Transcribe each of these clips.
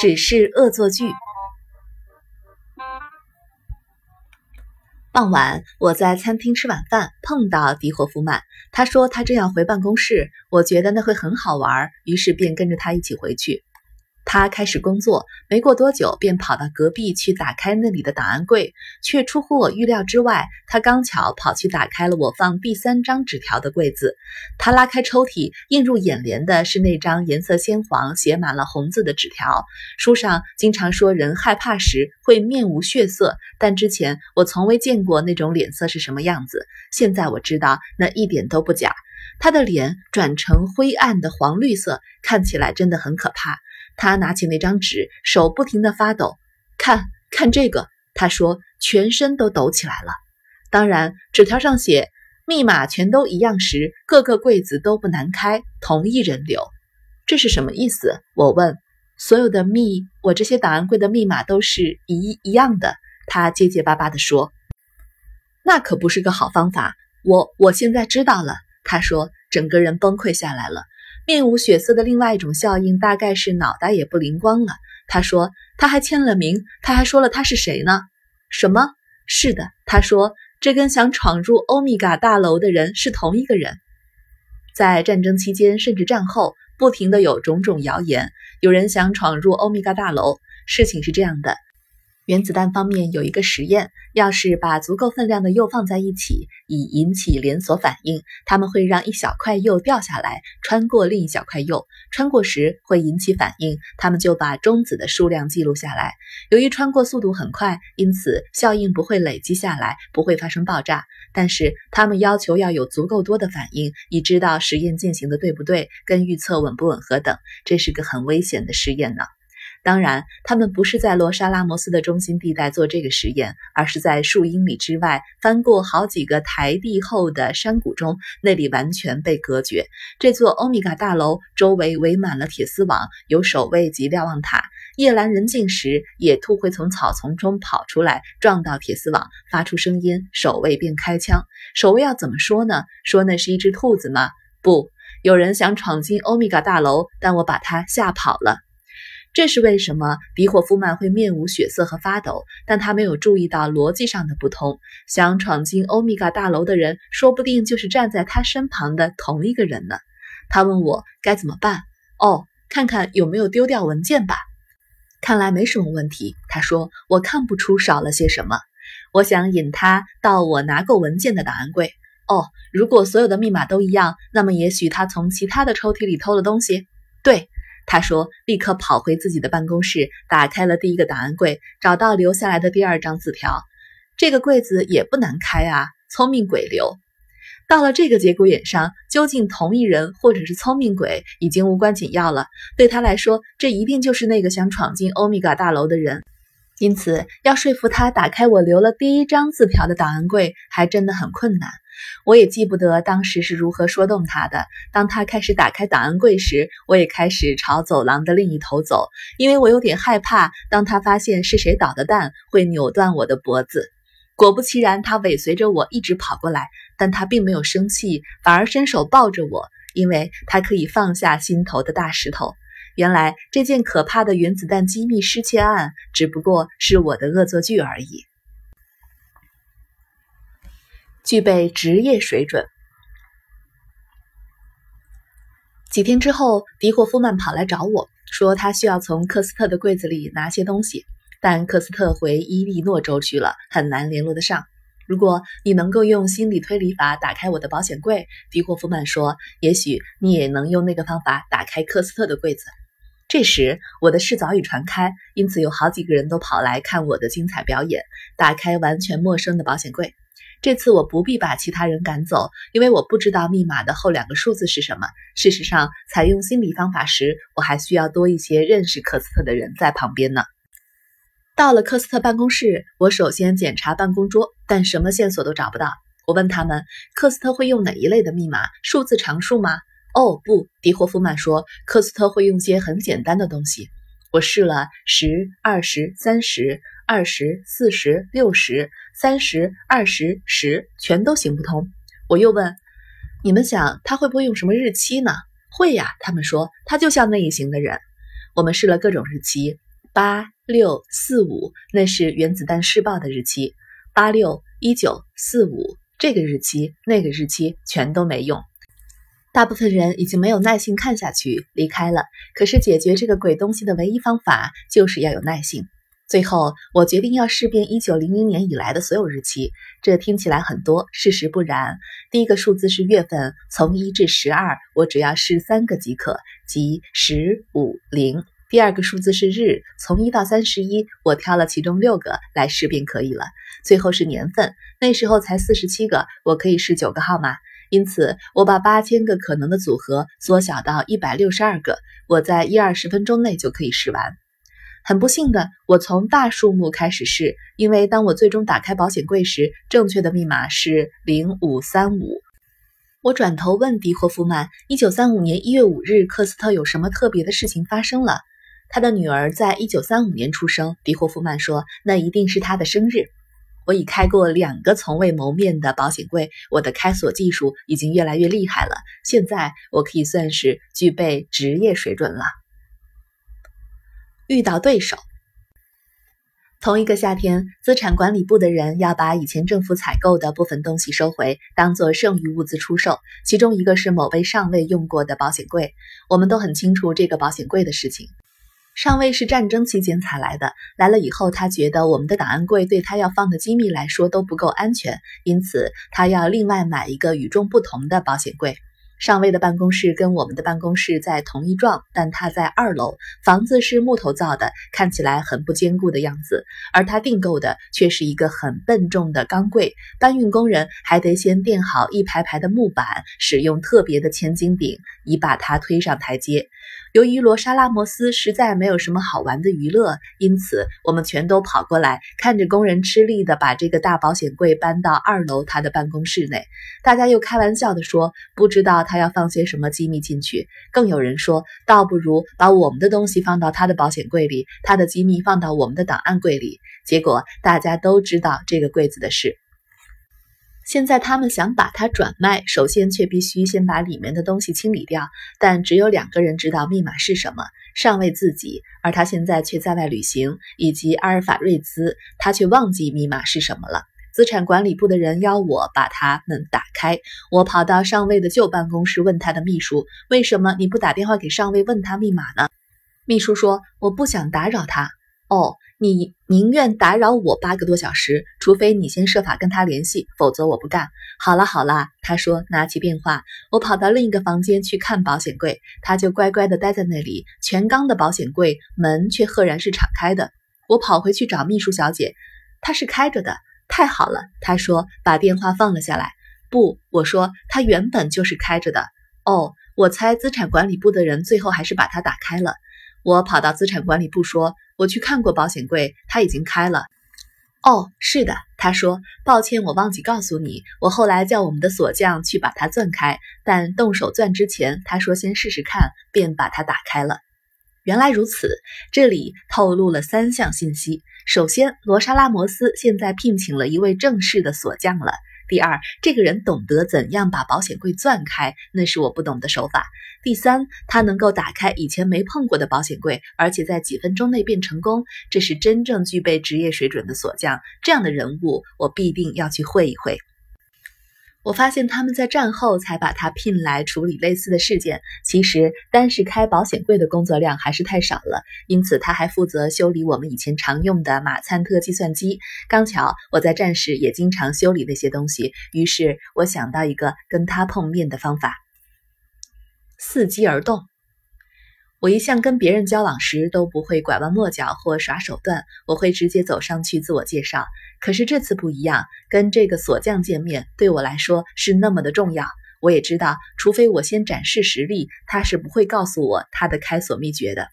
只是恶作剧。傍晚，我在餐厅吃晚饭，碰到迪霍夫曼。他说他正要回办公室，我觉得那会很好玩，于是便跟着他一起回去。他开始工作，没过多久便跑到隔壁去打开那里的档案柜，却出乎我预料之外。他刚巧跑去打开了我放第三张纸条的柜子。他拉开抽屉，映入眼帘的是那张颜色鲜黄、写满了红字的纸条。书上经常说人害怕时会面无血色，但之前我从未见过那种脸色是什么样子。现在我知道那一点都不假。他的脸转成灰暗的黄绿色，看起来真的很可怕。他拿起那张纸，手不停地发抖。看看这个，他说，全身都抖起来了。当然，纸条上写密码全都一样时，各个柜子都不难开，同一人流。这是什么意思？我问。所有的密，我这些档案柜的密码都是一一样的。他结结巴巴地说。那可不是个好方法。我我现在知道了。他说，整个人崩溃下来了。面无血色的另外一种效应，大概是脑袋也不灵光了。他说他还签了名，他还说了他是谁呢？什么？是的，他说这跟想闯入欧米伽大楼的人是同一个人。在战争期间，甚至战后，不停的有种种谣言，有人想闯入欧米伽大楼。事情是这样的。原子弹方面有一个实验，要是把足够分量的铀放在一起，以引起连锁反应，他们会让一小块铀掉下来，穿过另一小块铀，穿过时会引起反应，他们就把中子的数量记录下来。由于穿过速度很快，因此效应不会累积下来，不会发生爆炸。但是他们要求要有足够多的反应，以知道实验进行的对不对，跟预测吻不吻合等。这是个很危险的实验呢。当然，他们不是在罗莎拉摩斯的中心地带做这个实验，而是在数英里之外，翻过好几个台地后的山谷中，那里完全被隔绝。这座欧米伽大楼周围围满了铁丝网，有守卫及瞭望塔。夜阑人静时，野兔会从草丛中跑出来，撞到铁丝网，发出声音，守卫便开枪。守卫要怎么说呢？说那是一只兔子吗？不，有人想闯进欧米伽大楼，但我把他吓跑了。这是为什么迪霍夫曼会面无血色和发抖？但他没有注意到逻辑上的不同。想闯进欧米伽大楼的人，说不定就是站在他身旁的同一个人呢。他问我该怎么办。哦，看看有没有丢掉文件吧。看来没什么问题。他说：“我看不出少了些什么。”我想引他到我拿过文件的档案柜。哦，如果所有的密码都一样，那么也许他从其他的抽屉里偷了东西。对。他说：“立刻跑回自己的办公室，打开了第一个档案柜，找到留下来的第二张字条。这个柜子也不难开啊，聪明鬼留。到了这个节骨眼上，究竟同一人或者是聪明鬼已经无关紧要了。对他来说，这一定就是那个想闯进欧米伽大楼的人。因此，要说服他打开我留了第一张字条的档案柜，还真的很困难。”我也记不得当时是如何说动他的。当他开始打开档案柜时，我也开始朝走廊的另一头走，因为我有点害怕，当他发现是谁捣的蛋，会扭断我的脖子。果不其然，他尾随着我一直跑过来，但他并没有生气，反而伸手抱着我，因为他可以放下心头的大石头。原来这件可怕的原子弹机密失窃案，只不过是我的恶作剧而已。具备职业水准。几天之后，迪霍夫曼跑来找我说，他需要从科斯特的柜子里拿些东西，但科斯特回伊利诺州去了，很难联络得上。如果你能够用心理推理法打开我的保险柜，迪霍夫曼说，也许你也能用那个方法打开科斯特的柜子。这时，我的事早已传开，因此有好几个人都跑来看我的精彩表演，打开完全陌生的保险柜。这次我不必把其他人赶走，因为我不知道密码的后两个数字是什么。事实上，采用心理方法时，我还需要多一些认识科斯特的人在旁边呢。到了科斯特办公室，我首先检查办公桌，但什么线索都找不到。我问他们，科斯特会用哪一类的密码？数字常数吗？哦，不，迪霍夫曼说，科斯特会用些很简单的东西。我试了十、二十、三十、二十、四十、六十、三十、二十、十，全都行不通。我又问：“你们想他会不会用什么日期呢？”会呀，他们说他就像那一型的人。我们试了各种日期，八六四五，那是原子弹试爆的日期。八六一九四五，这个日期那个日期全都没用。大部分人已经没有耐心看下去，离开了。可是解决这个鬼东西的唯一方法，就是要有耐性。最后，我决定要试遍一九零零年以来的所有日期。这听起来很多，事实不然。第一个数字是月份，从一至十二，我只要试三个即可，即十五零。第二个数字是日，从一到三十一，我挑了其中六个来试便可以了。最后是年份，那时候才四十七个，我可以试九个号码。因此，我把八千个可能的组合缩小到一百六十二个，我在一二十分钟内就可以试完。很不幸的，我从大数目开始试，因为当我最终打开保险柜时，正确的密码是零五三五。我转头问迪霍夫曼：“一九三五年一月五日，克斯特有什么特别的事情发生了？”他的女儿在一九三五年出生，迪霍夫曼说：“那一定是他的生日。”我已开过两个从未谋面的保险柜，我的开锁技术已经越来越厉害了。现在我可以算是具备职业水准了。遇到对手，同一个夏天，资产管理部的人要把以前政府采购的部分东西收回，当做剩余物资出售。其中一个是某位上尉用过的保险柜，我们都很清楚这个保险柜的事情。上尉是战争期间才来的，来了以后，他觉得我们的档案柜对他要放的机密来说都不够安全，因此他要另外买一个与众不同的保险柜。上尉的办公室跟我们的办公室在同一幢，但他在二楼。房子是木头造的，看起来很不坚固的样子，而他订购的却是一个很笨重的钢柜。搬运工人还得先垫好一排排的木板，使用特别的千斤顶，以把它推上台阶。由于罗莎拉摩斯实在没有什么好玩的娱乐，因此我们全都跑过来看着工人吃力地把这个大保险柜搬到二楼他的办公室内。大家又开玩笑地说：“不知道他要放些什么机密进去。”更有人说：“倒不如把我们的东西放到他的保险柜里，他的机密放到我们的档案柜里。”结果大家都知道这个柜子的事。现在他们想把它转卖，首先却必须先把里面的东西清理掉。但只有两个人知道密码是什么：上尉自己，而他现在却在外旅行；以及阿尔法瑞兹，他却忘记密码是什么了。资产管理部的人要我把他们打开。我跑到上尉的旧办公室，问他的秘书：“为什么你不打电话给上尉问他密码呢？”秘书说：“我不想打扰他。”哦。你宁愿打扰我八个多小时，除非你先设法跟他联系，否则我不干。好了好了，他说，拿起电话，我跑到另一个房间去看保险柜，他就乖乖的待在那里。全钢的保险柜门却赫然是敞开的。我跑回去找秘书小姐，它是开着的。太好了，他说，把电话放了下来。不，我说，它原本就是开着的。哦，我猜资产管理部的人最后还是把它打开了。我跑到资产管理部说。我去看过保险柜，它已经开了。哦，是的，他说。抱歉，我忘记告诉你，我后来叫我们的锁匠去把它钻开，但动手钻之前，他说先试试看，便把它打开了。原来如此，这里透露了三项信息：首先，罗莎拉摩斯现在聘请了一位正式的锁匠了。第二，这个人懂得怎样把保险柜钻开，那是我不懂的手法。第三，他能够打开以前没碰过的保险柜，而且在几分钟内变成功，这是真正具备职业水准的锁匠。这样的人物，我必定要去会一会。我发现他们在战后才把他聘来处理类似的事件。其实，单是开保险柜的工作量还是太少了，因此他还负责修理我们以前常用的马灿特计算机。刚巧我在战时也经常修理那些东西，于是我想到一个跟他碰面的方法：伺机而动。我一向跟别人交往时都不会拐弯抹角或耍手段，我会直接走上去自我介绍。可是这次不一样，跟这个锁匠见面对我来说是那么的重要。我也知道，除非我先展示实力，他是不会告诉我他的开锁秘诀的。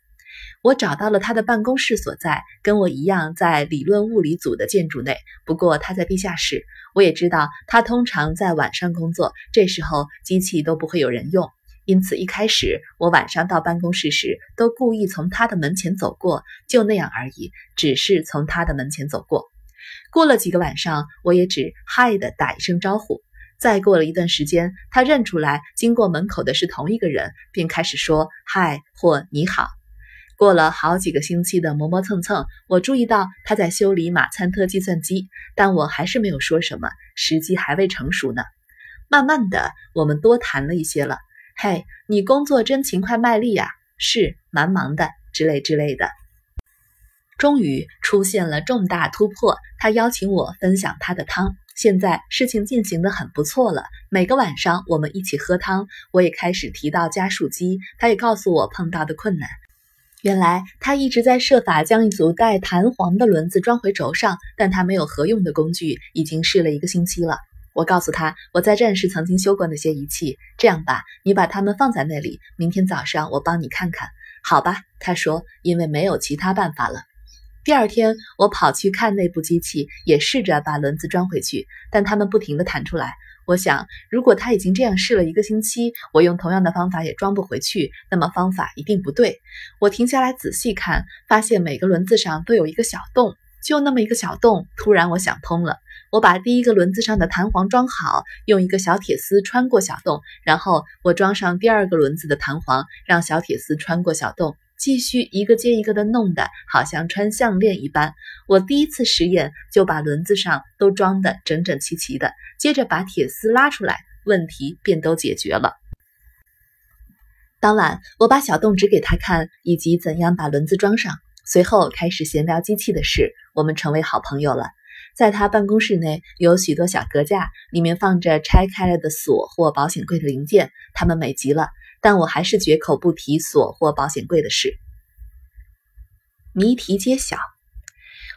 我找到了他的办公室所在，跟我一样在理论物理组的建筑内，不过他在地下室。我也知道他通常在晚上工作，这时候机器都不会有人用。因此，一开始我晚上到办公室时，都故意从他的门前走过，就那样而已，只是从他的门前走过。过了几个晚上，我也只嗨的打一声招呼。再过了一段时间，他认出来经过门口的是同一个人，便开始说嗨或你好。过了好几个星期的磨磨蹭蹭，我注意到他在修理马参特计算机，但我还是没有说什么，时机还未成熟呢。慢慢的，我们多谈了一些了。嘿，你工作真勤快卖力呀！是，蛮忙的，之类之类的。终于出现了重大突破，他邀请我分享他的汤。现在事情进行的很不错了，每个晚上我们一起喝汤，我也开始提到加速机，他也告诉我碰到的困难。原来他一直在设法将一组带弹簧的轮子装回轴上，但他没有合用的工具，已经试了一个星期了。我告诉他，我在战时曾经修过那些仪器，这样吧，你把它们放在那里，明天早上我帮你看看，好吧？他说，因为没有其他办法了。第二天，我跑去看那部机器，也试着把轮子装回去，但它们不停地弹出来。我想，如果他已经这样试了一个星期，我用同样的方法也装不回去，那么方法一定不对。我停下来仔细看，发现每个轮子上都有一个小洞，就那么一个小洞。突然，我想通了。我把第一个轮子上的弹簧装好，用一个小铁丝穿过小洞，然后我装上第二个轮子的弹簧，让小铁丝穿过小洞。继续一个接一个的弄的，好像穿项链一般。我第一次实验就把轮子上都装得整整齐齐的，接着把铁丝拉出来，问题便都解决了。当晚，我把小洞指给他看，以及怎样把轮子装上，随后开始闲聊机器的事。我们成为好朋友了。在他办公室内有许多小格架，里面放着拆开了的锁或保险柜的零件，它们美极了。但我还是绝口不提锁或保险柜的事。谜题揭晓，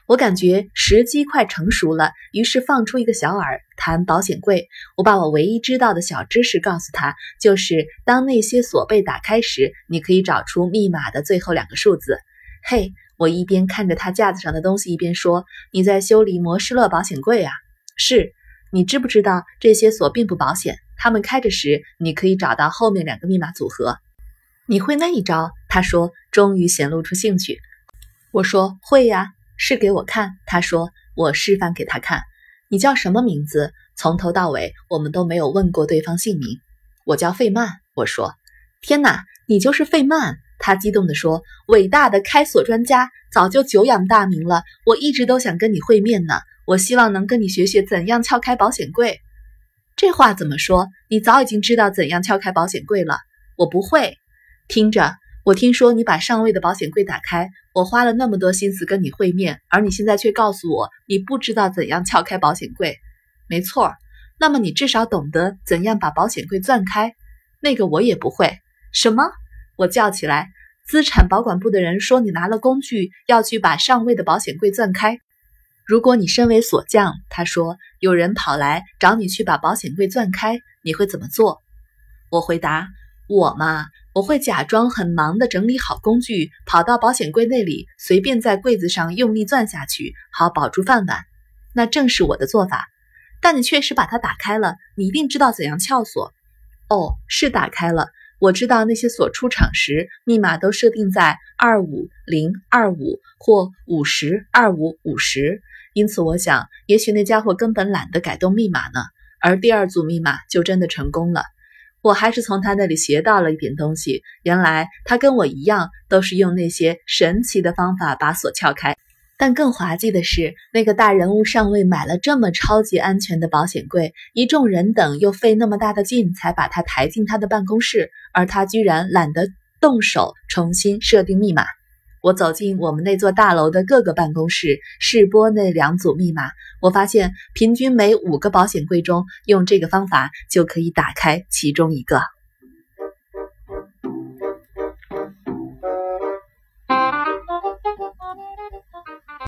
我感觉时机快成熟了，于是放出一个小饵谈保险柜。我把我唯一知道的小知识告诉他，就是当那些锁被打开时，你可以找出密码的最后两个数字。嘿，我一边看着他架子上的东西，一边说：“你在修理摩施勒保险柜啊？是。你知不知道这些锁并不保险？”他们开着时，你可以找到后面两个密码组合。你会那一招？他说，终于显露出兴趣。我说会呀，试给我看。他说，我示范给他看。你叫什么名字？从头到尾，我们都没有问过对方姓名。我叫费曼。我说，天哪，你就是费曼！他激动地说，伟大的开锁专家，早就久仰大名了。我一直都想跟你会面呢。我希望能跟你学学怎样撬开保险柜。这话怎么说？你早已经知道怎样撬开保险柜了。我不会。听着，我听说你把上尉的保险柜打开。我花了那么多心思跟你会面，而你现在却告诉我你不知道怎样撬开保险柜。没错。那么你至少懂得怎样把保险柜钻开。那个我也不会。什么？我叫起来。资产保管部的人说你拿了工具要去把上位的保险柜钻开。如果你身为锁匠，他说有人跑来找你去把保险柜钻开，你会怎么做？我回答：我嘛，我会假装很忙的整理好工具，跑到保险柜那里，随便在柜子上用力钻下去，好保住饭碗。那正是我的做法。但你确实把它打开了，你一定知道怎样撬锁。哦，是打开了。我知道那些锁出厂时密码都设定在二五零二五或五十二五五十。因此，我想，也许那家伙根本懒得改动密码呢。而第二组密码就真的成功了。我还是从他那里学到了一点东西。原来他跟我一样，都是用那些神奇的方法把锁撬开。但更滑稽的是，那个大人物上尉买了这么超级安全的保险柜，一众人等又费那么大的劲才把他抬进他的办公室，而他居然懒得动手重新设定密码。我走进我们那座大楼的各个办公室，试拨那两组密码。我发现，平均每五个保险柜中，用这个方法就可以打开其中一个。